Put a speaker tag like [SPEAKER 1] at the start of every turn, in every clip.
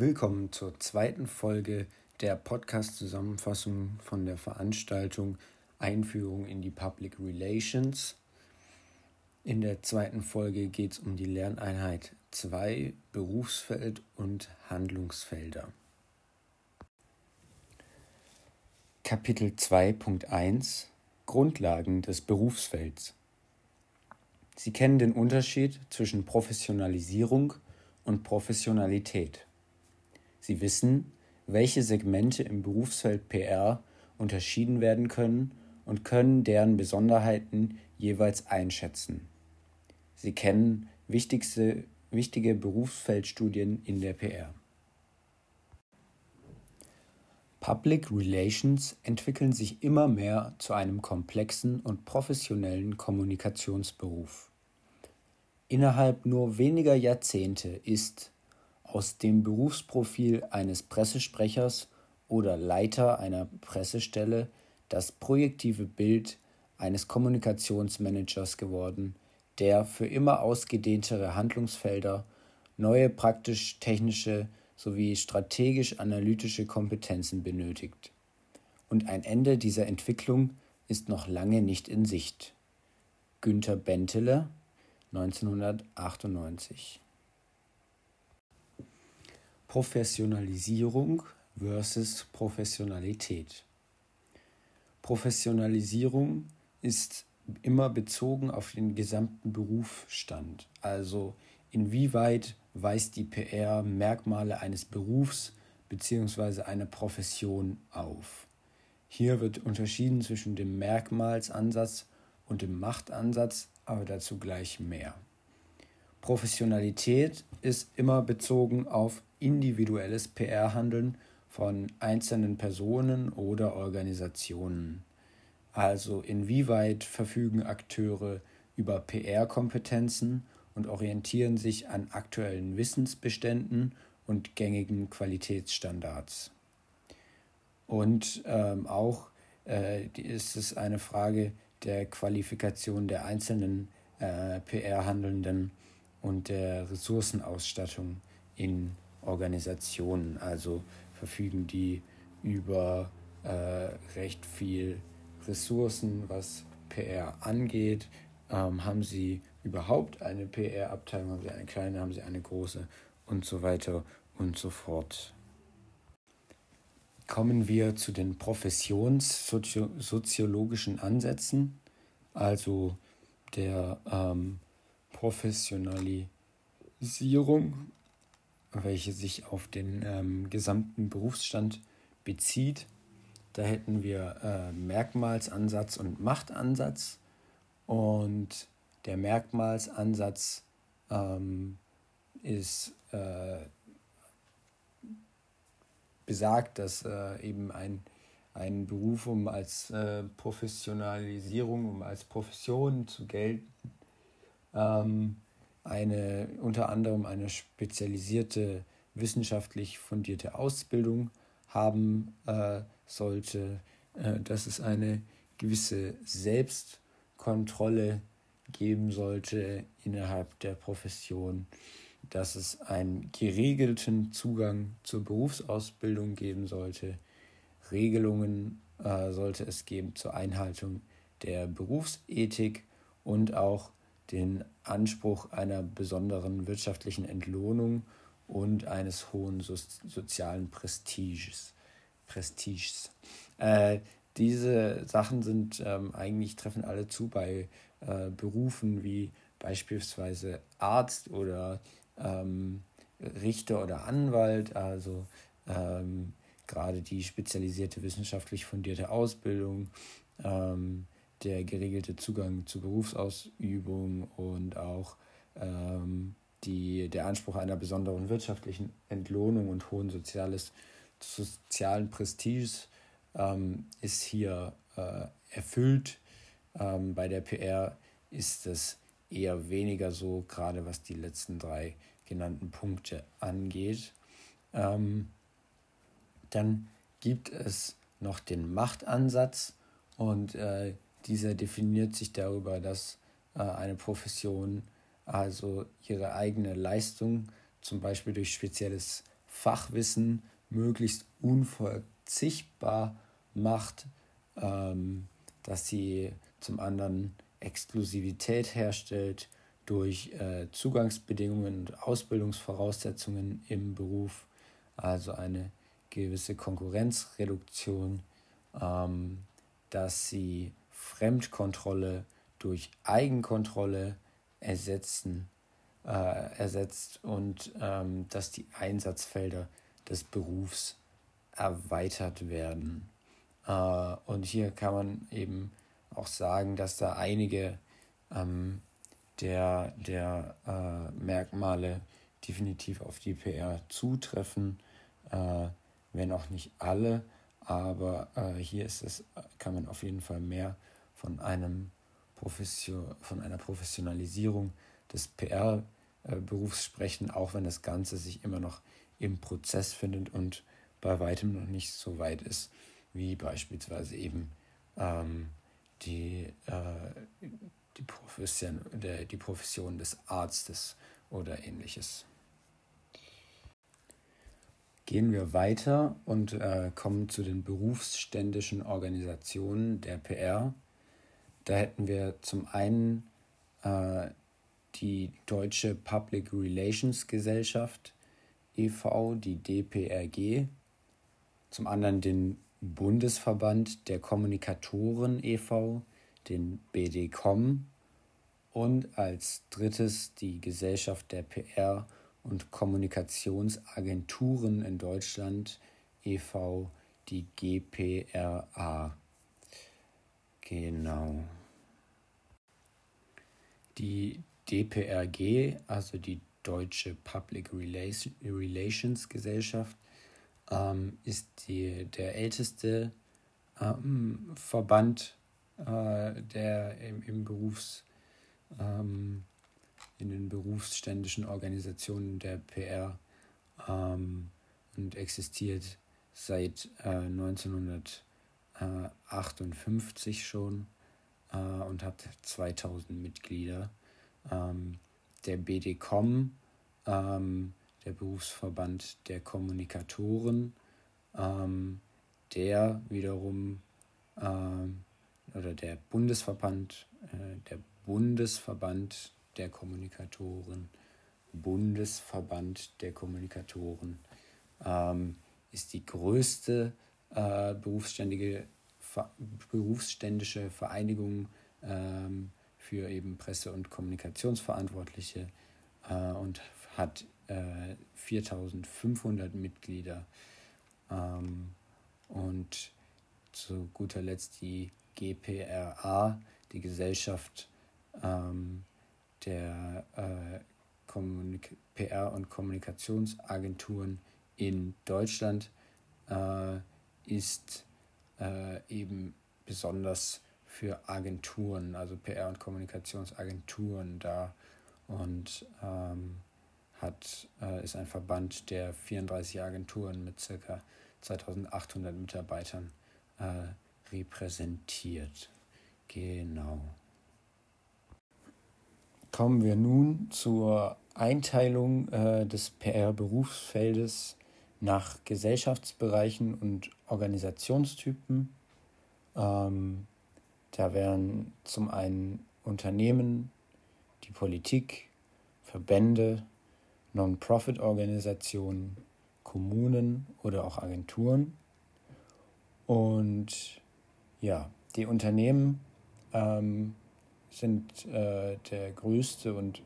[SPEAKER 1] Willkommen zur zweiten Folge der Podcast-Zusammenfassung von der Veranstaltung Einführung in die Public Relations. In der zweiten Folge geht es um die Lerneinheit 2 Berufsfeld und Handlungsfelder. Kapitel 2.1 Grundlagen des Berufsfelds. Sie kennen den Unterschied zwischen Professionalisierung und Professionalität. Sie wissen, welche Segmente im Berufsfeld PR unterschieden werden können und können deren Besonderheiten jeweils einschätzen. Sie kennen wichtigste, wichtige Berufsfeldstudien in der PR. Public Relations entwickeln sich immer mehr zu einem komplexen und professionellen Kommunikationsberuf. Innerhalb nur weniger Jahrzehnte ist aus dem Berufsprofil eines Pressesprechers oder Leiter einer Pressestelle das projektive Bild eines Kommunikationsmanagers geworden, der für immer ausgedehntere Handlungsfelder, neue praktisch-technische sowie strategisch-analytische Kompetenzen benötigt. Und ein Ende dieser Entwicklung ist noch lange nicht in Sicht. Günter Bentele 1998 Professionalisierung versus Professionalität. Professionalisierung ist immer bezogen auf den gesamten Berufsstand. Also inwieweit weist die PR Merkmale eines Berufs bzw. einer Profession auf. Hier wird unterschieden zwischen dem Merkmalsansatz und dem Machtansatz, aber dazu gleich mehr. Professionalität ist immer bezogen auf individuelles PR-Handeln von einzelnen Personen oder Organisationen. Also inwieweit verfügen Akteure über PR-Kompetenzen und orientieren sich an aktuellen Wissensbeständen und gängigen Qualitätsstandards. Und ähm, auch äh, ist es eine Frage der Qualifikation der einzelnen äh, PR-Handelnden und der Ressourcenausstattung in Organisationen. Also verfügen die über äh, recht viel Ressourcen, was PR angeht. Ähm, haben sie überhaupt eine PR-Abteilung? Haben sie eine kleine? Haben sie eine große? Und so weiter und so fort. Kommen wir zu den professionssoziologischen Ansätzen, also der ähm, Professionalisierung welche sich auf den ähm, gesamten Berufsstand bezieht. Da hätten wir äh, Merkmalsansatz und Machtansatz. Und der Merkmalsansatz ähm, ist äh, besagt, dass äh, eben ein, ein Beruf, um als äh, Professionalisierung, um als Profession zu gelten, eine unter anderem eine spezialisierte wissenschaftlich fundierte Ausbildung haben äh, sollte, äh, dass es eine gewisse Selbstkontrolle geben sollte innerhalb der Profession, dass es einen geregelten Zugang zur Berufsausbildung geben sollte, Regelungen äh, sollte es geben zur Einhaltung der Berufsethik und auch den Anspruch einer besonderen wirtschaftlichen Entlohnung und eines hohen so sozialen Prestiges. Prestiges. Äh, diese Sachen sind ähm, eigentlich treffen alle zu bei äh, Berufen wie beispielsweise Arzt oder ähm, Richter oder Anwalt, also ähm, gerade die spezialisierte wissenschaftlich fundierte Ausbildung, ähm, der geregelte Zugang zur Berufsausübung und auch ähm, die, der Anspruch einer besonderen wirtschaftlichen Entlohnung und hohen soziales, sozialen Prestiges ähm, ist hier äh, erfüllt. Ähm, bei der PR ist es eher weniger so, gerade was die letzten drei genannten Punkte angeht. Ähm, dann gibt es noch den Machtansatz und äh, dieser definiert sich darüber, dass äh, eine Profession also ihre eigene Leistung, zum Beispiel durch spezielles Fachwissen möglichst unverzichtbar macht, ähm, dass sie zum anderen Exklusivität herstellt durch äh, Zugangsbedingungen und Ausbildungsvoraussetzungen im Beruf, also eine gewisse Konkurrenzreduktion, ähm, dass sie Fremdkontrolle durch Eigenkontrolle ersetzen, äh, ersetzt und ähm, dass die Einsatzfelder des Berufs erweitert werden. Äh, und hier kann man eben auch sagen, dass da einige ähm, der, der äh, Merkmale definitiv auf die PR zutreffen, äh, wenn auch nicht alle, aber äh, hier ist es, kann man auf jeden Fall mehr von einem Profession, von einer Professionalisierung des PR-Berufs sprechen, auch wenn das Ganze sich immer noch im Prozess findet und bei weitem noch nicht so weit ist, wie beispielsweise eben ähm, die, äh, die, Profession, der, die Profession des Arztes oder ähnliches. Gehen wir weiter und äh, kommen zu den berufsständischen Organisationen der PR. Da hätten wir zum einen äh, die Deutsche Public Relations Gesellschaft e.V., die DPRG, zum anderen den Bundesverband der Kommunikatoren e.V., den BDCom und als drittes die Gesellschaft der PR und Kommunikationsagenturen in Deutschland e.V., die GPRA. Genau. Die DPRG, also die Deutsche Public Relations Gesellschaft, ähm, ist die, der älteste ähm, Verband, äh, der im, im Berufs, ähm, in den berufsständischen Organisationen der PR ähm, und existiert seit äh, 1958 schon äh, und hat 2000 Mitglieder. Ähm, der BDCom ähm, der Berufsverband der Kommunikatoren, ähm, der wiederum äh, oder der Bundesverband, äh, der Bundesverband der Kommunikatoren, Bundesverband der Kommunikatoren ähm, ist die größte äh, berufsständige, berufsständische Vereinigung ähm, für eben Presse- und Kommunikationsverantwortliche äh, und hat äh, 4500 Mitglieder. Ähm, und zu guter Letzt die GPRA, die Gesellschaft ähm, der äh, PR- und Kommunikationsagenturen in Deutschland, äh, ist äh, eben besonders für Agenturen, also PR- und Kommunikationsagenturen da. Und ähm, hat, äh, ist ein Verband, der 34 Agenturen mit ca. 2800 Mitarbeitern äh, repräsentiert. Genau. Kommen wir nun zur Einteilung äh, des PR-Berufsfeldes nach Gesellschaftsbereichen und Organisationstypen. Ähm, da wären zum einen Unternehmen, die Politik, Verbände, Non-Profit-Organisationen, Kommunen oder auch Agenturen. Und ja, die Unternehmen ähm, sind äh, der größte und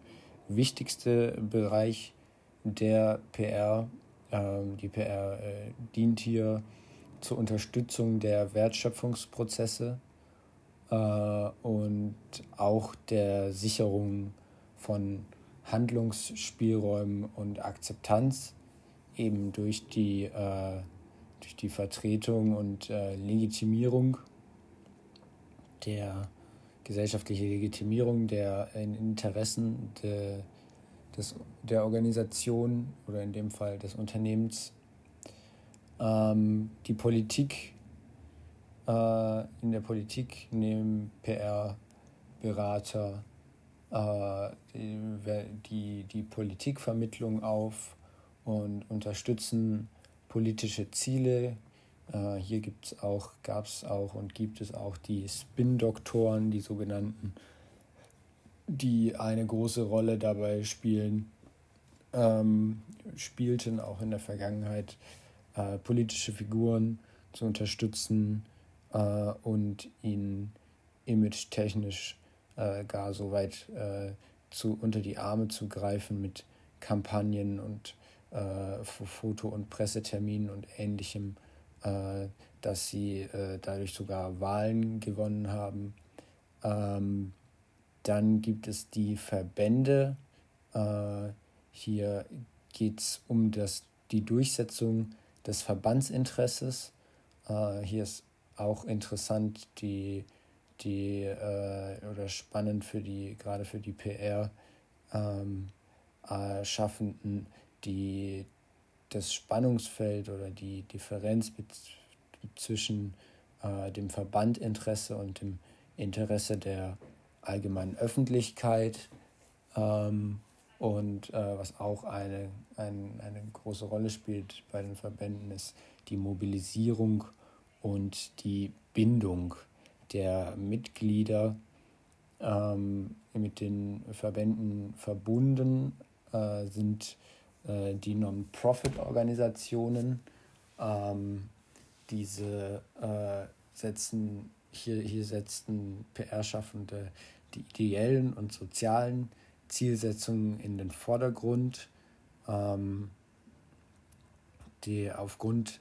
[SPEAKER 1] wichtigste Bereich der PR. Ähm, die PR äh, dient hier zur Unterstützung der Wertschöpfungsprozesse äh, und auch der Sicherung von Handlungsspielräumen und Akzeptanz eben durch die, äh, durch die Vertretung und äh, Legitimierung der gesellschaftliche Legitimierung der Interessen de, des, der Organisation oder in dem Fall des Unternehmens. Ähm, die Politik, äh, in der Politik nehmen PR-Berater äh, die, die, Politikvermittlung auf und unterstützen politische Ziele. Äh, hier gibt's auch, gab es auch und gibt es auch die Spin-Doktoren, die sogenannten, die eine große Rolle dabei spielen, ähm, spielten auch in der Vergangenheit äh, politische Figuren zu unterstützen äh, und ihnen image-technisch äh, gar so weit äh, zu, unter die Arme zu greifen mit Kampagnen und äh, Foto- und Presseterminen und ähnlichem, äh, dass sie dadurch sogar Wahlen gewonnen haben. Ähm, dann gibt es die Verbände. Äh, hier geht es um das, die Durchsetzung des Verbandsinteresses. Äh, hier ist auch interessant die, die äh, oder spannend für die, gerade für die PR ähm, äh, Schaffenden, die das Spannungsfeld oder die Differenz zwischen äh, dem Verbandinteresse und dem Interesse der allgemeinen Öffentlichkeit ähm, und äh, was auch eine, ein, eine große Rolle spielt bei den Verbänden ist die Mobilisierung und die Bindung der Mitglieder ähm, mit den Verbänden verbunden äh, sind äh, die Non-Profit-Organisationen. Ähm, diese äh, setzen, hier, hier setzten PR-Schaffende die ideellen und sozialen Zielsetzungen in den Vordergrund, ähm, die aufgrund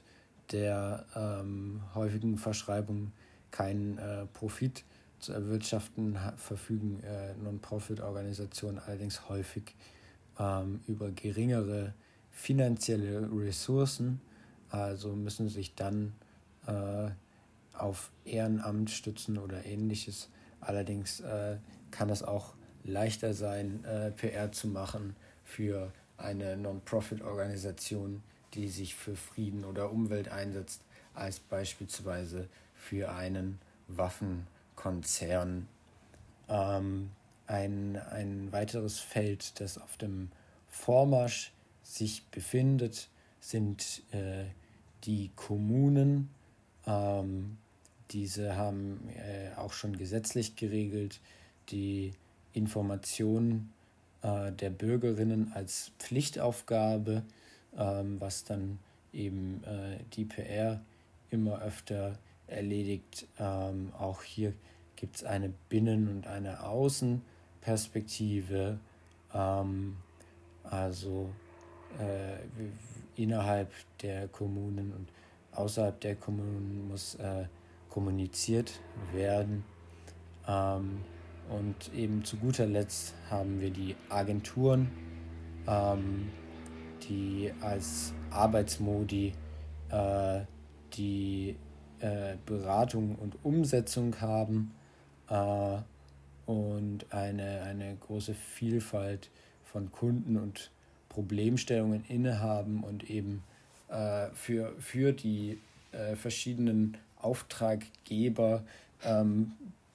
[SPEAKER 1] der ähm, häufigen Verschreibung keinen äh, Profit zu erwirtschaften, verfügen äh, Non-Profit-Organisationen allerdings häufig ähm, über geringere finanzielle Ressourcen, also müssen sich dann äh, auf Ehrenamt stützen oder ähnliches. Allerdings äh, kann es auch leichter sein, äh, PR zu machen für eine Non-Profit-Organisation, die sich für Frieden oder Umwelt einsetzt, als beispielsweise für einen Waffenkonzern. Ähm, ein, ein weiteres Feld, das auf dem Vormarsch sich befindet, sind äh, die Kommunen. Ähm, diese haben äh, auch schon gesetzlich geregelt, die Information äh, der Bürgerinnen als Pflichtaufgabe, ähm, was dann eben äh, die PR immer öfter erledigt. Ähm, auch hier gibt es eine Binnen- und eine Außenperspektive. Ähm, also äh, innerhalb der Kommunen und außerhalb der Kommunen muss äh, kommuniziert werden. Ähm, und eben zu guter Letzt haben wir die Agenturen, ähm, die als Arbeitsmodi äh, die äh, Beratung und Umsetzung haben äh, und eine, eine große Vielfalt von Kunden und Problemstellungen innehaben und eben äh, für, für die äh, verschiedenen Auftraggeber ähm,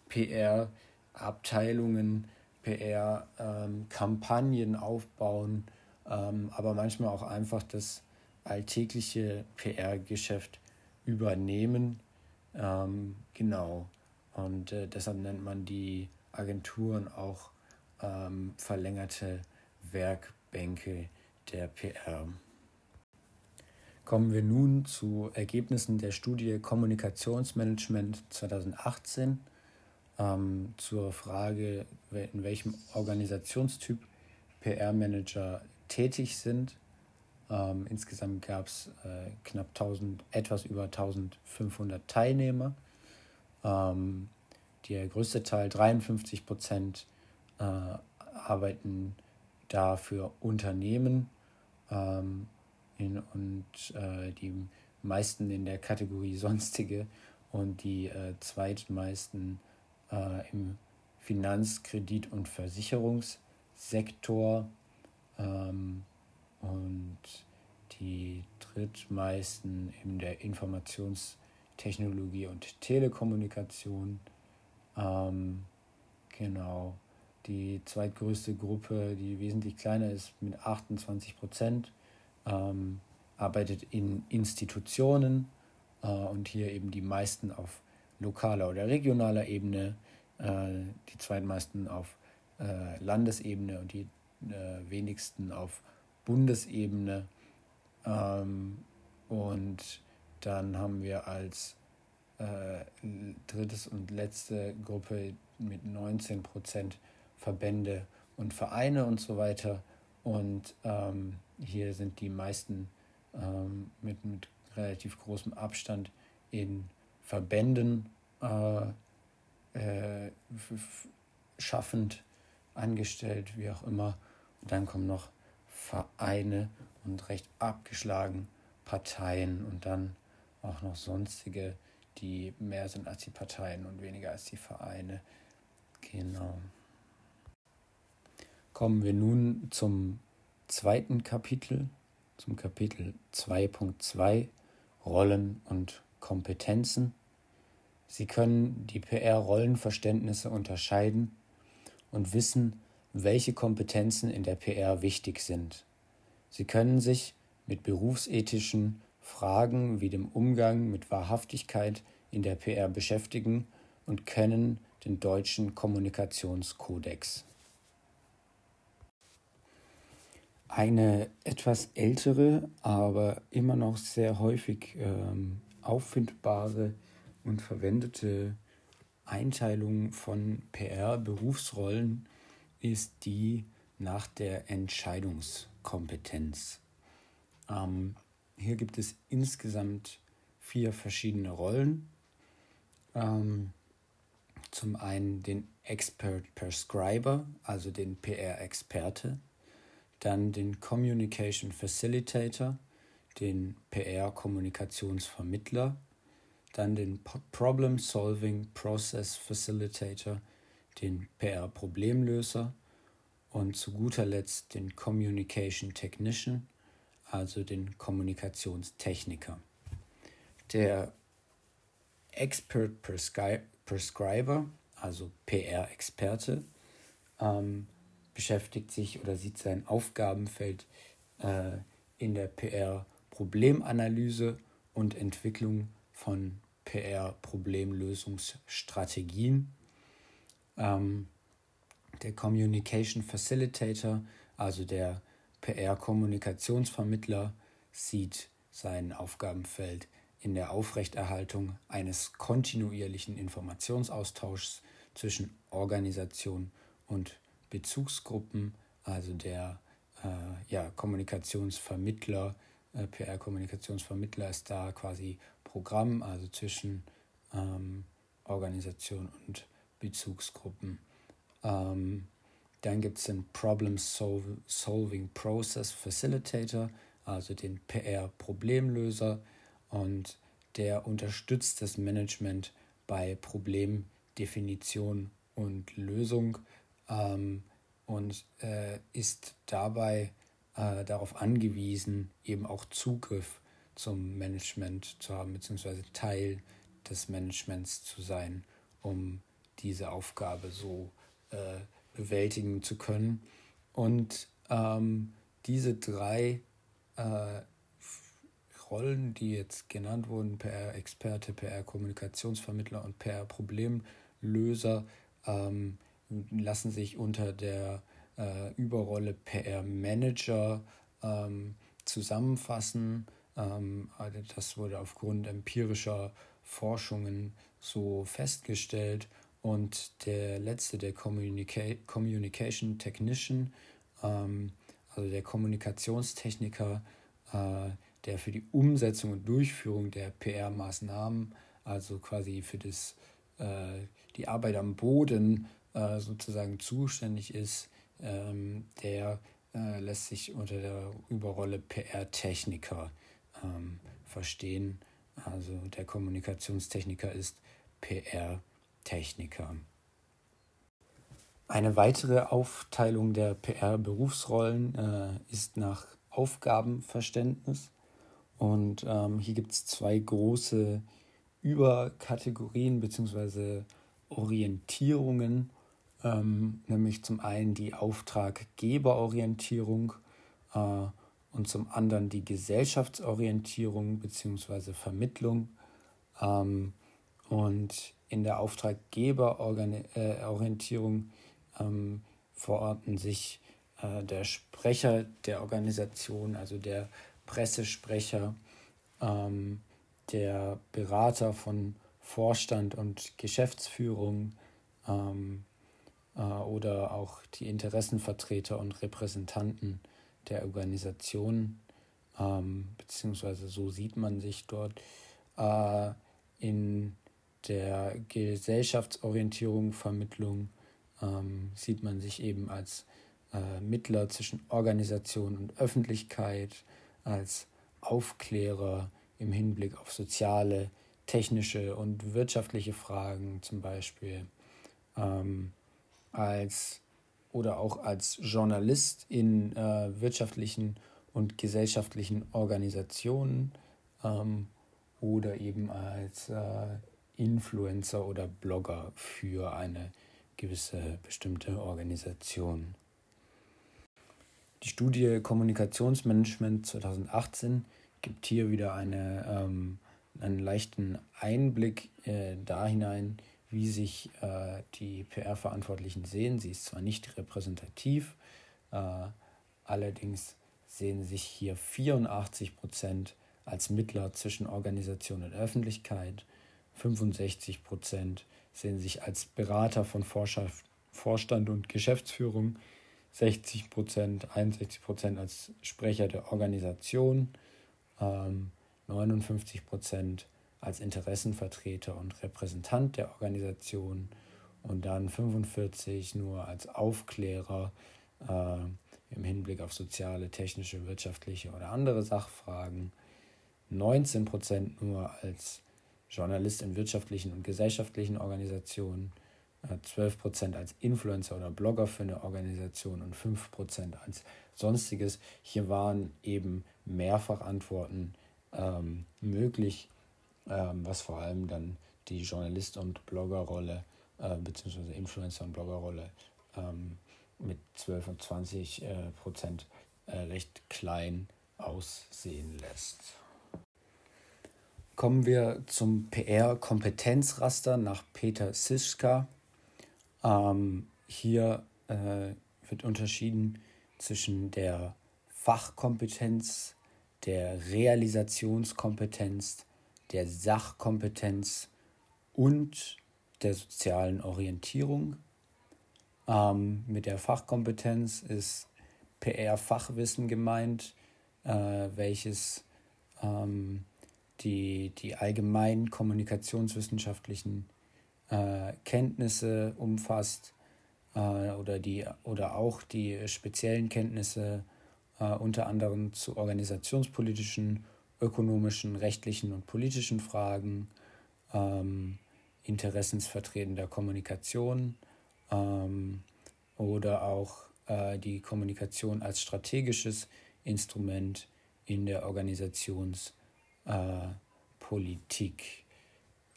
[SPEAKER 1] PR Abteilungen, PR-Kampagnen ähm, aufbauen, ähm, aber manchmal auch einfach das alltägliche PR-Geschäft übernehmen. Ähm, genau. Und äh, deshalb nennt man die Agenturen auch verlängerte Werkbänke der PR. Kommen wir nun zu Ergebnissen der Studie Kommunikationsmanagement 2018 ähm, zur Frage, in welchem Organisationstyp PR-Manager tätig sind. Ähm, insgesamt gab es äh, knapp 1000, etwas über 1500 Teilnehmer. Ähm, der größte Teil, 53 Prozent, äh, arbeiten da für Unternehmen ähm, in, und äh, die meisten in der Kategorie Sonstige und die äh, zweitmeisten äh, im Finanz-, Kredit- und Versicherungssektor ähm, und die drittmeisten in der Informationstechnologie und Telekommunikation. Ähm, genau. Die zweitgrößte Gruppe, die wesentlich kleiner ist, mit 28 Prozent, ähm, arbeitet in Institutionen äh, und hier eben die meisten auf lokaler oder regionaler Ebene, äh, die zweitmeisten auf äh, Landesebene und die äh, wenigsten auf Bundesebene. Ähm, und dann haben wir als äh, drittes und letzte Gruppe mit 19 Prozent Verbände und Vereine und so weiter. Und ähm, hier sind die meisten ähm, mit, mit relativ großem Abstand in Verbänden äh, äh, schaffend angestellt, wie auch immer. Und dann kommen noch Vereine und recht abgeschlagen Parteien und dann auch noch sonstige, die mehr sind als die Parteien und weniger als die Vereine. Genau. Kommen wir nun zum zweiten Kapitel, zum Kapitel 2.2 Rollen und Kompetenzen. Sie können die PR-Rollenverständnisse unterscheiden und wissen, welche Kompetenzen in der PR wichtig sind. Sie können sich mit berufsethischen Fragen wie dem Umgang mit Wahrhaftigkeit in der PR beschäftigen und kennen den deutschen Kommunikationskodex. Eine etwas ältere, aber immer noch sehr häufig ähm, auffindbare und verwendete Einteilung von PR-Berufsrollen ist die nach der Entscheidungskompetenz. Ähm, hier gibt es insgesamt vier verschiedene Rollen. Ähm, zum einen den Expert Prescriber, also den PR-Experte, dann den Communication Facilitator, den PR-Kommunikationsvermittler, dann den Problem Solving Process Facilitator, den PR-Problemlöser und zu guter Letzt den Communication Technician, also den Kommunikationstechniker. Der Expert Prescri Prescriber, also PR-Experte, ähm, beschäftigt sich oder sieht sein Aufgabenfeld äh, in der PR-Problemanalyse und Entwicklung von PR-Problemlösungsstrategien. Ähm, der Communication Facilitator, also der PR-Kommunikationsvermittler, sieht sein Aufgabenfeld in der Aufrechterhaltung eines kontinuierlichen Informationsaustauschs zwischen Organisation und Bezugsgruppen, also der äh, ja, Kommunikationsvermittler, äh, PR-Kommunikationsvermittler ist da quasi Programm, also zwischen ähm, Organisation und Bezugsgruppen. Ähm, dann gibt es den Problem Solving Process Facilitator, also den PR-Problemlöser und der unterstützt das Management bei Problemdefinition und Lösung ähm, und äh, ist dabei äh, darauf angewiesen, eben auch Zugriff zum Management zu haben, beziehungsweise Teil des Managements zu sein, um diese Aufgabe so äh, bewältigen zu können. Und ähm, diese drei äh, Rollen, die jetzt genannt wurden, PR-Experte, PR-Kommunikationsvermittler und PR-Problemlöser, ähm, lassen sich unter der äh, Überrolle PR-Manager ähm, zusammenfassen. Ähm, also das wurde aufgrund empirischer Forschungen so festgestellt. Und der letzte, der Communica Communication Technician, ähm, also der Kommunikationstechniker, äh, der für die Umsetzung und Durchführung der PR-Maßnahmen, also quasi für das, äh, die Arbeit am Boden äh, sozusagen zuständig ist, ähm, der äh, lässt sich unter der Überrolle PR-Techniker ähm, verstehen. Also der Kommunikationstechniker ist PR-Techniker. Eine weitere Aufteilung der PR-Berufsrollen äh, ist nach Aufgabenverständnis. Und ähm, hier gibt es zwei große Überkategorien bzw. Orientierungen ähm, nämlich zum einen die Auftraggeberorientierung äh, und zum anderen die Gesellschaftsorientierung bzw. Vermittlung. Ähm, und in der Auftraggeberorientierung ähm, verorten sich äh, der Sprecher der Organisation, also der Pressesprecher, ähm, der Berater von Vorstand und Geschäftsführung ähm, äh, oder auch die Interessenvertreter und Repräsentanten der Organisation, ähm, beziehungsweise so sieht man sich dort äh, in der Gesellschaftsorientierung, Vermittlung, ähm, sieht man sich eben als äh, Mittler zwischen Organisation und Öffentlichkeit, als Aufklärer im Hinblick auf soziale, technische und wirtschaftliche Fragen zum Beispiel, ähm, als oder auch als Journalist in äh, wirtschaftlichen und gesellschaftlichen Organisationen ähm, oder eben als äh, Influencer oder Blogger für eine gewisse bestimmte Organisation. Die Studie Kommunikationsmanagement 2018 gibt hier wieder eine, ähm, einen leichten Einblick äh, da hinein, wie sich äh, die PR-Verantwortlichen sehen. Sie ist zwar nicht repräsentativ, äh, allerdings sehen sich hier 84 Prozent als Mittler zwischen Organisation und Öffentlichkeit, 65 Prozent sehen sich als Berater von Vorstand und Geschäftsführung, 60 Prozent, 61 Prozent als Sprecher der Organisation, ähm, 59 Prozent als Interessenvertreter und Repräsentant der Organisation und dann 45 nur als Aufklärer äh, im Hinblick auf soziale, technische, wirtschaftliche oder andere Sachfragen, 19 Prozent nur als Journalist in wirtschaftlichen und gesellschaftlichen Organisationen, 12 äh, Prozent als Influencer oder Blogger für eine Organisation und 5 Prozent als Sonstiges. Hier waren eben mehrfach Antworten ähm, möglich was vor allem dann die Journalist- und Bloggerrolle äh, beziehungsweise Influencer- und Bloggerrolle ähm, mit 12 und 20 äh, Prozent äh, recht klein aussehen lässt. Kommen wir zum PR-Kompetenzraster nach Peter Sischka. Ähm, hier äh, wird unterschieden zwischen der Fachkompetenz, der Realisationskompetenz, der Sachkompetenz und der sozialen Orientierung. Ähm, mit der Fachkompetenz ist PR-Fachwissen gemeint, äh, welches ähm, die, die allgemeinen kommunikationswissenschaftlichen äh, Kenntnisse umfasst äh, oder, die, oder auch die speziellen Kenntnisse äh, unter anderem zu organisationspolitischen ökonomischen, rechtlichen und politischen Fragen, ähm, interessensvertretender Kommunikation ähm, oder auch äh, die Kommunikation als strategisches Instrument in der Organisationspolitik.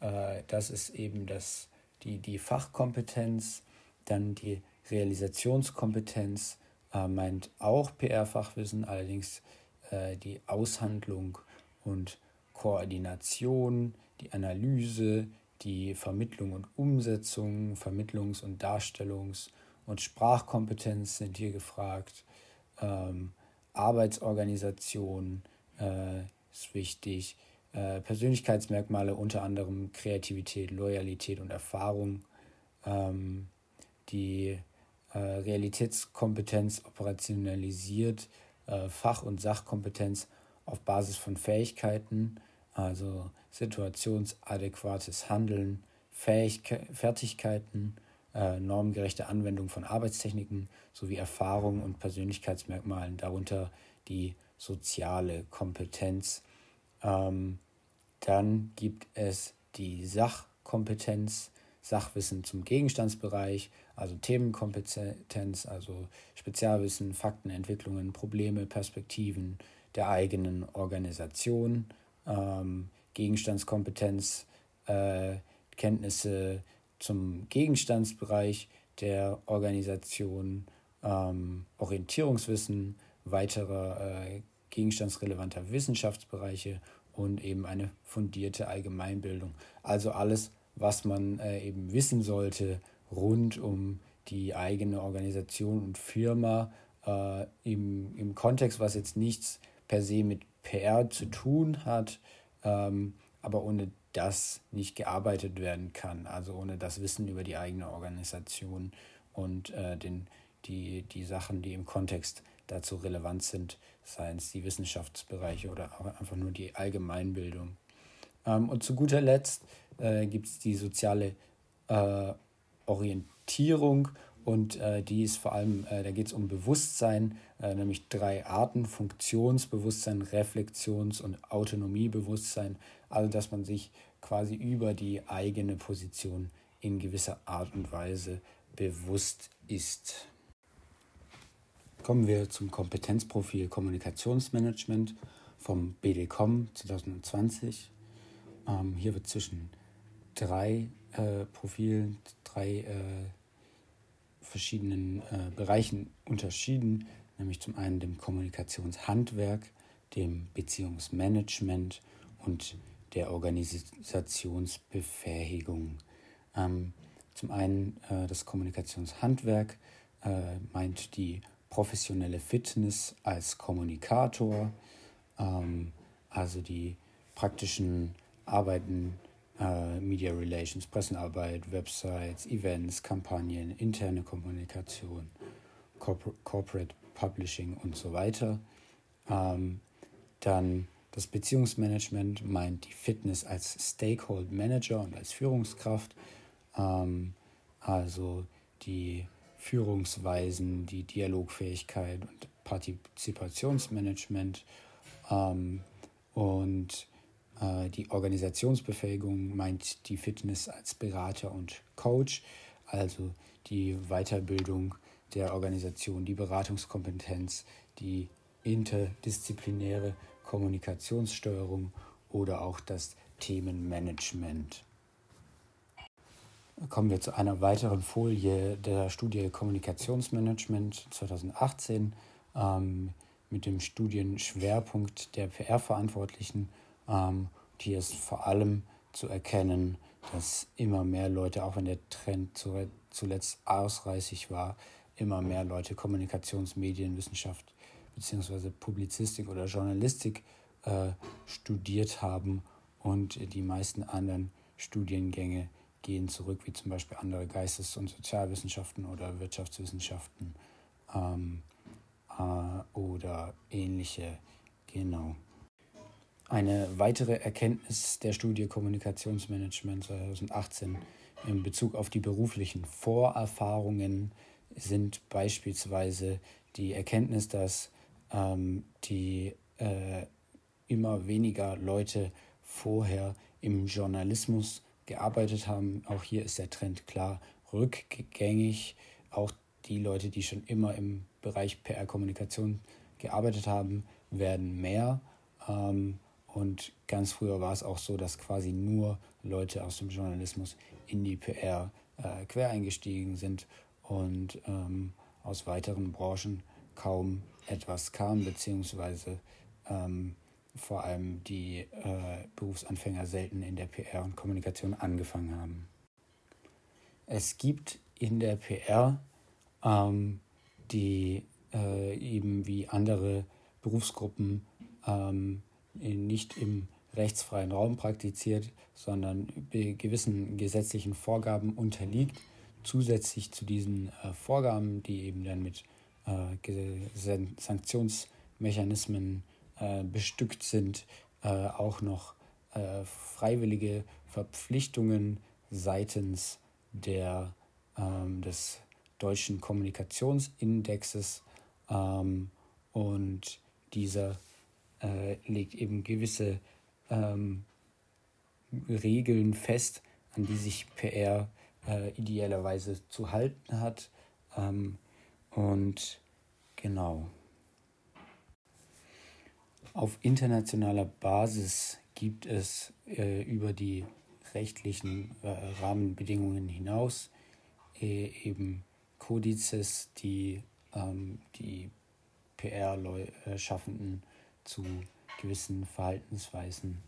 [SPEAKER 1] Äh, äh, das ist eben das, die, die Fachkompetenz, dann die Realisationskompetenz äh, meint auch PR-Fachwissen, allerdings äh, die Aushandlung und Koordination, die Analyse, die Vermittlung und Umsetzung, Vermittlungs- und Darstellungs- und Sprachkompetenz sind hier gefragt. Ähm, Arbeitsorganisation äh, ist wichtig. Äh, Persönlichkeitsmerkmale unter anderem Kreativität, Loyalität und Erfahrung. Ähm, die äh, Realitätskompetenz operationalisiert, äh, Fach- und Sachkompetenz auf Basis von Fähigkeiten, also situationsadäquates Handeln, Fähigke Fertigkeiten, äh, normgerechte Anwendung von Arbeitstechniken sowie Erfahrungen und Persönlichkeitsmerkmalen, darunter die soziale Kompetenz. Ähm, dann gibt es die Sachkompetenz, Sachwissen zum Gegenstandsbereich, also Themenkompetenz, also Spezialwissen, Fakten, Entwicklungen, Probleme, Perspektiven, der eigenen Organisation, ähm, Gegenstandskompetenz, äh, Kenntnisse zum Gegenstandsbereich der Organisation, ähm, Orientierungswissen, weitere äh, gegenstandsrelevanter Wissenschaftsbereiche und eben eine fundierte Allgemeinbildung. Also alles, was man äh, eben wissen sollte rund um die eigene Organisation und Firma äh, im, im Kontext, was jetzt nichts per se mit PR zu tun hat, ähm, aber ohne das nicht gearbeitet werden kann, also ohne das Wissen über die eigene Organisation und äh, den, die, die Sachen, die im Kontext dazu relevant sind, seien es die Wissenschaftsbereiche oder einfach nur die Allgemeinbildung. Ähm, und zu guter Letzt äh, gibt es die soziale äh, Orientierung und äh, die ist vor allem, äh, da geht es um Bewusstsein, äh, nämlich drei Arten, Funktionsbewusstsein, Reflexions- und Autonomiebewusstsein, also dass man sich quasi über die eigene Position in gewisser Art und Weise bewusst ist. Kommen wir zum Kompetenzprofil Kommunikationsmanagement vom BDCom 2020. Ähm, hier wird zwischen drei äh, Profilen, drei äh, verschiedenen äh, Bereichen unterschieden, nämlich zum einen dem Kommunikationshandwerk, dem Beziehungsmanagement und der Organisationsbefähigung. Ähm, zum einen äh, das Kommunikationshandwerk äh, meint die professionelle Fitness als Kommunikator, ähm, also die praktischen Arbeiten, äh, Media Relations, Pressenarbeit, Websites, Events, Kampagnen, interne Kommunikation, Corpor Corporate Publishing und so weiter. Ähm, dann das Beziehungsmanagement meint die Fitness als Stakeholder Manager und als Führungskraft, ähm, also die Führungsweisen, die Dialogfähigkeit und Partizipationsmanagement ähm, und die Organisationsbefähigung meint die Fitness als Berater und Coach, also die Weiterbildung der Organisation, die Beratungskompetenz, die interdisziplinäre Kommunikationssteuerung oder auch das Themenmanagement. Kommen wir zu einer weiteren Folie der Studie Kommunikationsmanagement 2018 ähm, mit dem Studienschwerpunkt der PR-Verantwortlichen. Ähm, hier ist vor allem zu erkennen, dass immer mehr Leute, auch wenn der Trend zuletzt ausreißig war, immer mehr Leute Kommunikationsmedienwissenschaft beziehungsweise Publizistik oder Journalistik äh, studiert haben und die meisten anderen Studiengänge gehen zurück, wie zum Beispiel andere Geistes- und Sozialwissenschaften oder Wirtschaftswissenschaften ähm, äh, oder ähnliche. Genau. Eine weitere Erkenntnis der Studie Kommunikationsmanagement 2018 in Bezug auf die beruflichen Vorerfahrungen sind beispielsweise die Erkenntnis, dass ähm, die äh, immer weniger Leute vorher im Journalismus gearbeitet haben. Auch hier ist der Trend klar rückgängig. Auch die Leute, die schon immer im Bereich PR-Kommunikation gearbeitet haben, werden mehr. Ähm, und ganz früher war es auch so, dass quasi nur Leute aus dem Journalismus in die PR äh, quer eingestiegen sind und ähm, aus weiteren Branchen kaum etwas kam, beziehungsweise ähm, vor allem die äh, Berufsanfänger selten in der PR und Kommunikation angefangen haben. Es gibt in der PR, ähm, die äh, eben wie andere Berufsgruppen ähm, nicht im rechtsfreien Raum praktiziert, sondern gewissen gesetzlichen Vorgaben unterliegt, zusätzlich zu diesen äh, Vorgaben, die eben dann mit äh, Sanktionsmechanismen äh, bestückt sind, äh, auch noch äh, freiwillige Verpflichtungen seitens der, ähm, des deutschen Kommunikationsindexes ähm, und dieser äh, legt eben gewisse ähm, Regeln fest, an die sich PR äh, idealerweise zu halten hat. Ähm, und genau. Auf internationaler Basis gibt es äh, über die rechtlichen äh, Rahmenbedingungen hinaus äh, eben Kodizes, die ähm, die PR-Schaffenden zu gewissen Verhaltensweisen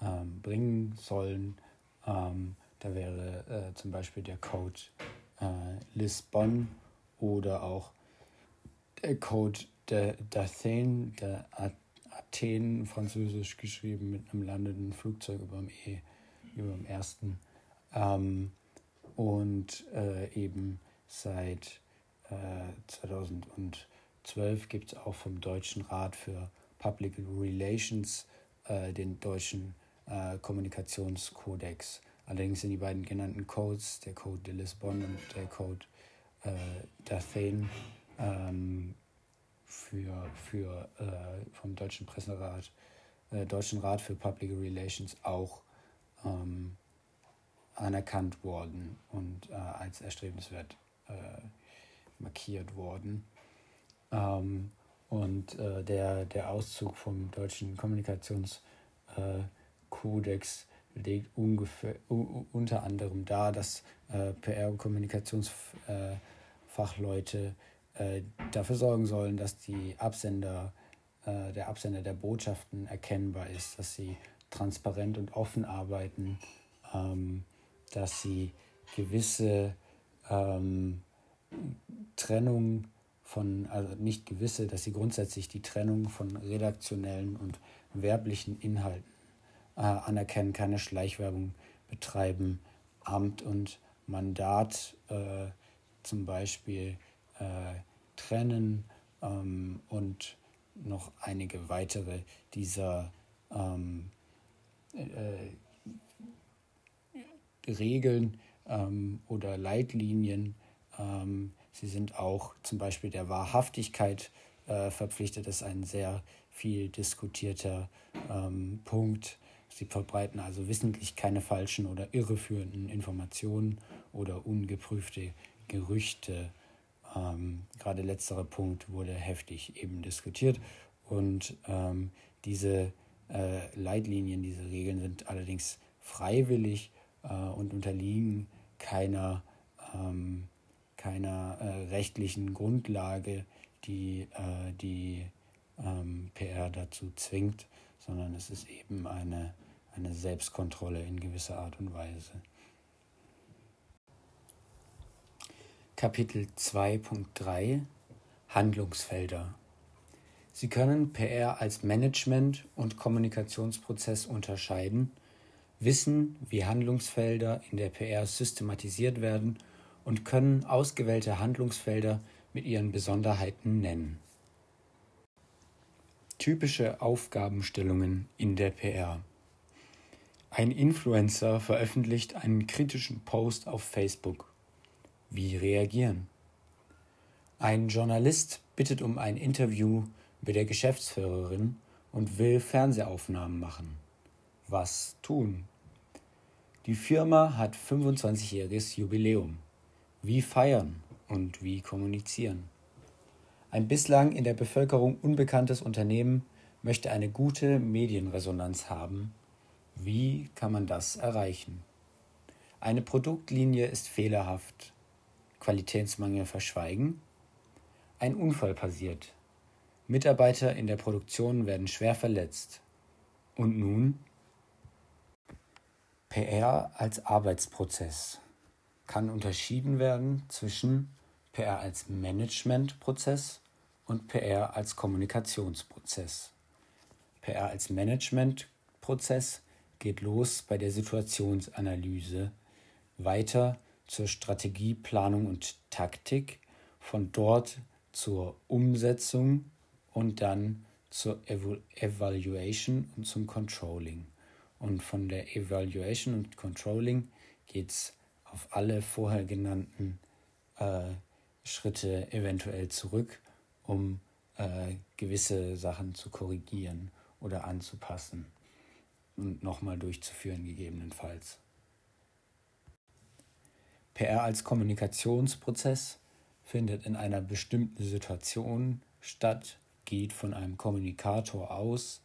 [SPEAKER 1] ähm, bringen sollen. Ähm, da wäre äh, zum Beispiel der Code äh, Lisbon oder auch der Code d'Athen, der Athen, französisch geschrieben mit einem landenden Flugzeug über dem E, über dem ersten. Ähm, und äh, eben seit äh, 2012 gibt es auch vom Deutschen Rat für Public Relations äh, den deutschen äh, Kommunikationskodex. Allerdings sind die beiden genannten Codes, der Code de Lisbon und der Code äh, d'Athen, ähm, für, für äh, vom Deutschen Presserat, äh, Deutschen Rat für Public Relations auch ähm, anerkannt worden und äh, als erstrebenswert markiert worden. Ähm, und äh, der, der Auszug vom deutschen Kommunikationskodex äh, legt ungefähr, unter anderem dar, dass PR- und Kommunikationsfachleute äh, dafür sorgen sollen, dass die Absender, äh, der Absender der Botschaften erkennbar ist, dass sie transparent und offen arbeiten, ähm, dass sie gewisse ähm, Trennung von, also nicht gewisse, dass sie grundsätzlich die Trennung von redaktionellen und werblichen Inhalten äh, anerkennen, keine Schleichwerbung betreiben, Amt und Mandat äh, zum Beispiel äh, trennen ähm, und noch einige weitere dieser ähm, äh, Regeln ähm, oder Leitlinien. Ähm, sie sind auch zum Beispiel der Wahrhaftigkeit äh, verpflichtet. Das ist ein sehr viel diskutierter ähm, Punkt. Sie verbreiten also wissentlich keine falschen oder irreführenden Informationen oder ungeprüfte Gerüchte ähm, gerade letzterer Punkt wurde heftig eben diskutiert und ähm, diese äh, Leitlinien, diese Regeln sind allerdings freiwillig äh, und unterliegen keiner, ähm, keiner äh, rechtlichen Grundlage, die äh, die ähm, PR dazu zwingt, sondern es ist eben eine, eine Selbstkontrolle in gewisser Art und Weise. Kapitel 2.3 Handlungsfelder Sie können PR als Management- und Kommunikationsprozess unterscheiden, wissen, wie Handlungsfelder in der PR systematisiert werden und können ausgewählte Handlungsfelder mit ihren Besonderheiten nennen. Typische Aufgabenstellungen in der PR Ein Influencer veröffentlicht einen kritischen Post auf Facebook. Wie reagieren? Ein Journalist bittet um ein Interview mit der Geschäftsführerin und will Fernsehaufnahmen machen. Was tun? Die Firma hat 25-jähriges Jubiläum. Wie feiern und wie kommunizieren? Ein bislang in der Bevölkerung unbekanntes Unternehmen möchte eine gute Medienresonanz haben. Wie kann man das erreichen? Eine Produktlinie ist fehlerhaft. Qualitätsmangel verschweigen? Ein Unfall passiert. Mitarbeiter in der Produktion werden schwer verletzt. Und nun? PR als Arbeitsprozess kann unterschieden werden zwischen PR als Managementprozess und PR als Kommunikationsprozess. PR als Managementprozess geht los bei der Situationsanalyse, weiter zur Strategie, Planung und Taktik, von dort zur Umsetzung und dann zur Evaluation und zum Controlling. Und von der Evaluation und Controlling geht es auf alle vorher genannten äh, Schritte eventuell zurück, um äh, gewisse Sachen zu korrigieren oder anzupassen und nochmal durchzuführen gegebenenfalls. PR als Kommunikationsprozess findet in einer bestimmten Situation statt, geht von einem Kommunikator aus,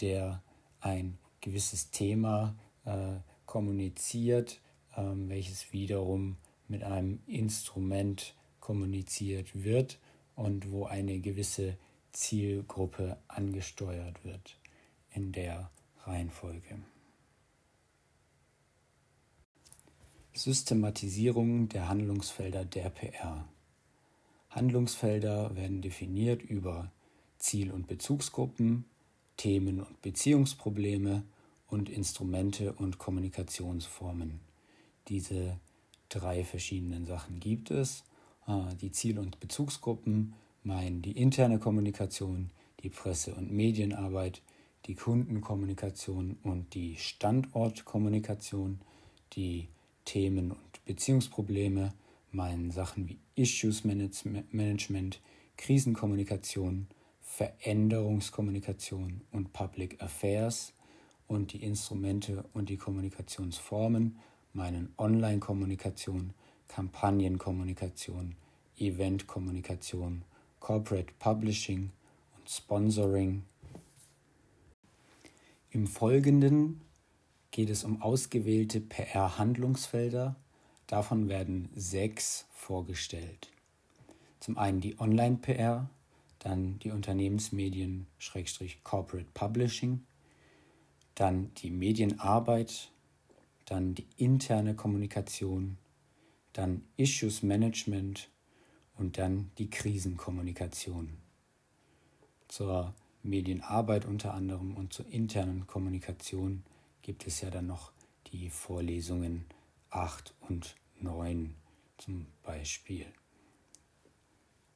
[SPEAKER 1] der ein gewisses Thema äh, kommuniziert, äh, welches wiederum mit einem Instrument kommuniziert wird und wo eine gewisse Zielgruppe angesteuert wird in der Reihenfolge. Systematisierung der Handlungsfelder der PR. Handlungsfelder werden definiert über Ziel- und Bezugsgruppen, Themen- und Beziehungsprobleme und Instrumente und Kommunikationsformen. Diese drei verschiedenen Sachen gibt es. Ah, die Ziel- und Bezugsgruppen meinen die interne Kommunikation, die Presse- und Medienarbeit, die Kundenkommunikation und die Standortkommunikation, die Themen- und Beziehungsprobleme meinen Sachen wie Issues Management, Krisenkommunikation, Veränderungskommunikation und Public Affairs und die Instrumente und die Kommunikationsformen meinen Online-Kommunikation, Kampagnenkommunikation, Eventkommunikation, Corporate Publishing und Sponsoring. Im Folgenden geht es um ausgewählte PR-Handlungsfelder. Davon werden sechs vorgestellt. Zum einen die Online-PR, dann die Unternehmensmedien Corporate Publishing, dann die Medienarbeit, dann die interne Kommunikation, dann Issues Management und dann die Krisenkommunikation. Zur Medienarbeit unter anderem und zur internen Kommunikation gibt es ja dann noch die Vorlesungen 8 und 9 zum Beispiel.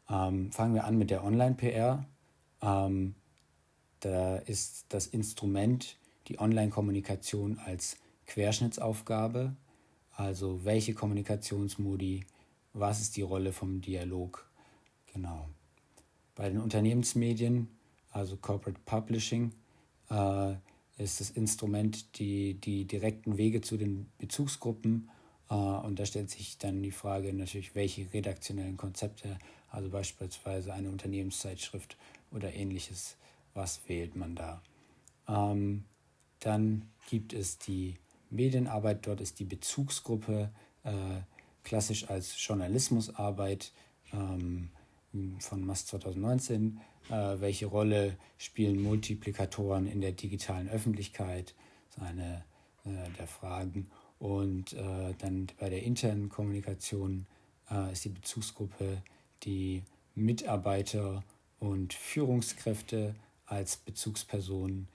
[SPEAKER 1] Ähm, fangen wir an mit der Online-PR. Ähm, da ist das Instrument die Online-Kommunikation als Querschnittsaufgabe, also welche Kommunikationsmodi, was ist die Rolle vom Dialog. Genau. Bei den Unternehmensmedien, also Corporate Publishing, äh, ist das Instrument die, die direkten Wege zu den Bezugsgruppen. Äh, und da stellt sich dann die Frage natürlich, welche redaktionellen Konzepte, also beispielsweise eine Unternehmenszeitschrift oder ähnliches, was wählt man da. Ähm, dann gibt es die Medienarbeit, dort ist die Bezugsgruppe äh, klassisch als Journalismusarbeit ähm, von MAS 2019. Äh, welche Rolle spielen Multiplikatoren in der digitalen Öffentlichkeit? Das ist eine äh, der Fragen. Und äh, dann bei der internen Kommunikation äh, ist die Bezugsgruppe die Mitarbeiter und Führungskräfte als Bezugspersonen.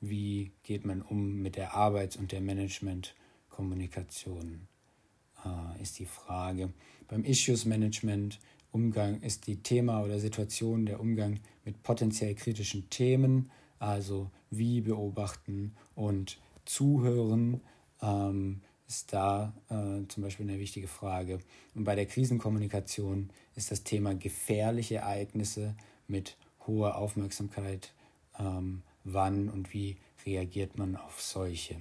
[SPEAKER 1] Wie geht man um mit der Arbeits- und der Managementkommunikation, äh, ist die Frage. Beim Issues Management Umgang ist die Thema oder Situation der Umgang mit potenziell kritischen Themen, also wie beobachten und zuhören, ähm, ist da äh, zum Beispiel eine wichtige Frage. Und bei der Krisenkommunikation ist das Thema gefährliche Ereignisse mit hoher Aufmerksamkeit ähm, wann und wie reagiert man auf solche.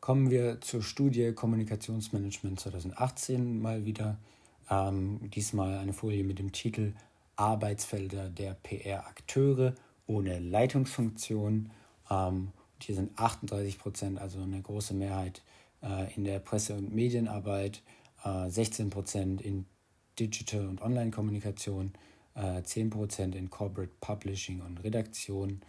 [SPEAKER 1] Kommen wir zur Studie Kommunikationsmanagement 2018 mal wieder. Ähm, diesmal eine Folie mit dem Titel Arbeitsfelder der PR-Akteure ohne Leitungsfunktion. Ähm, hier sind 38 Prozent, also eine große Mehrheit äh, in der Presse- und Medienarbeit, äh, 16 Prozent in Digital- und Online-Kommunikation, äh, 10% in Corporate Publishing und Redaktion.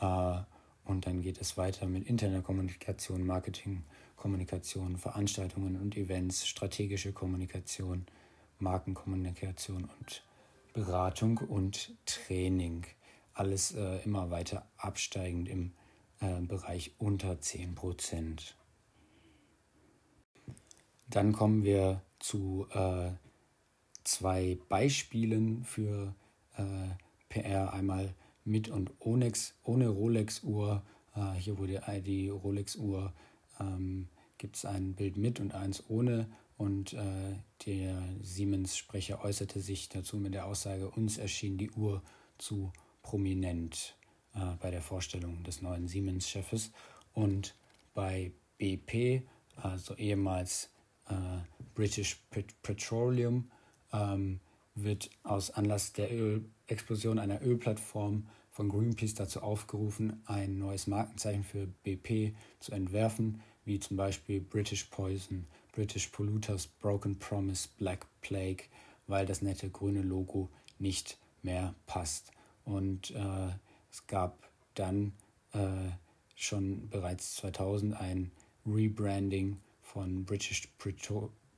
[SPEAKER 1] Äh, und dann geht es weiter mit interner Kommunikation, Marketing, Kommunikation, Veranstaltungen und Events, strategische Kommunikation, Markenkommunikation und Beratung und Training. Alles äh, immer weiter absteigend im äh, Bereich unter 10%. Dann kommen wir zu äh, zwei Beispielen für äh, PR. Einmal mit und ohne, ohne Rolex-Uhr. Äh, hier wurde die Rolex-Uhr, ähm, gibt es ein Bild mit und eins ohne. Und äh, der Siemens-Sprecher äußerte sich dazu mit der Aussage, uns erschien die Uhr zu prominent äh, bei der Vorstellung des neuen Siemens-Chefes. Und bei BP, also ehemals äh, British Petroleum, ähm, wird aus Anlass der Ölexplosion einer Ölplattform von Greenpeace dazu aufgerufen, ein neues Markenzeichen für BP zu entwerfen, wie zum Beispiel British Poison, British Polluters, Broken Promise, Black Plague, weil das nette grüne Logo nicht mehr passt. Und äh, es gab dann äh, schon bereits 2000 ein Rebranding von British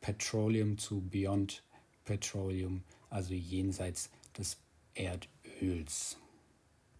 [SPEAKER 1] Petroleum zu Beyond Petroleum, also jenseits des Erdöls.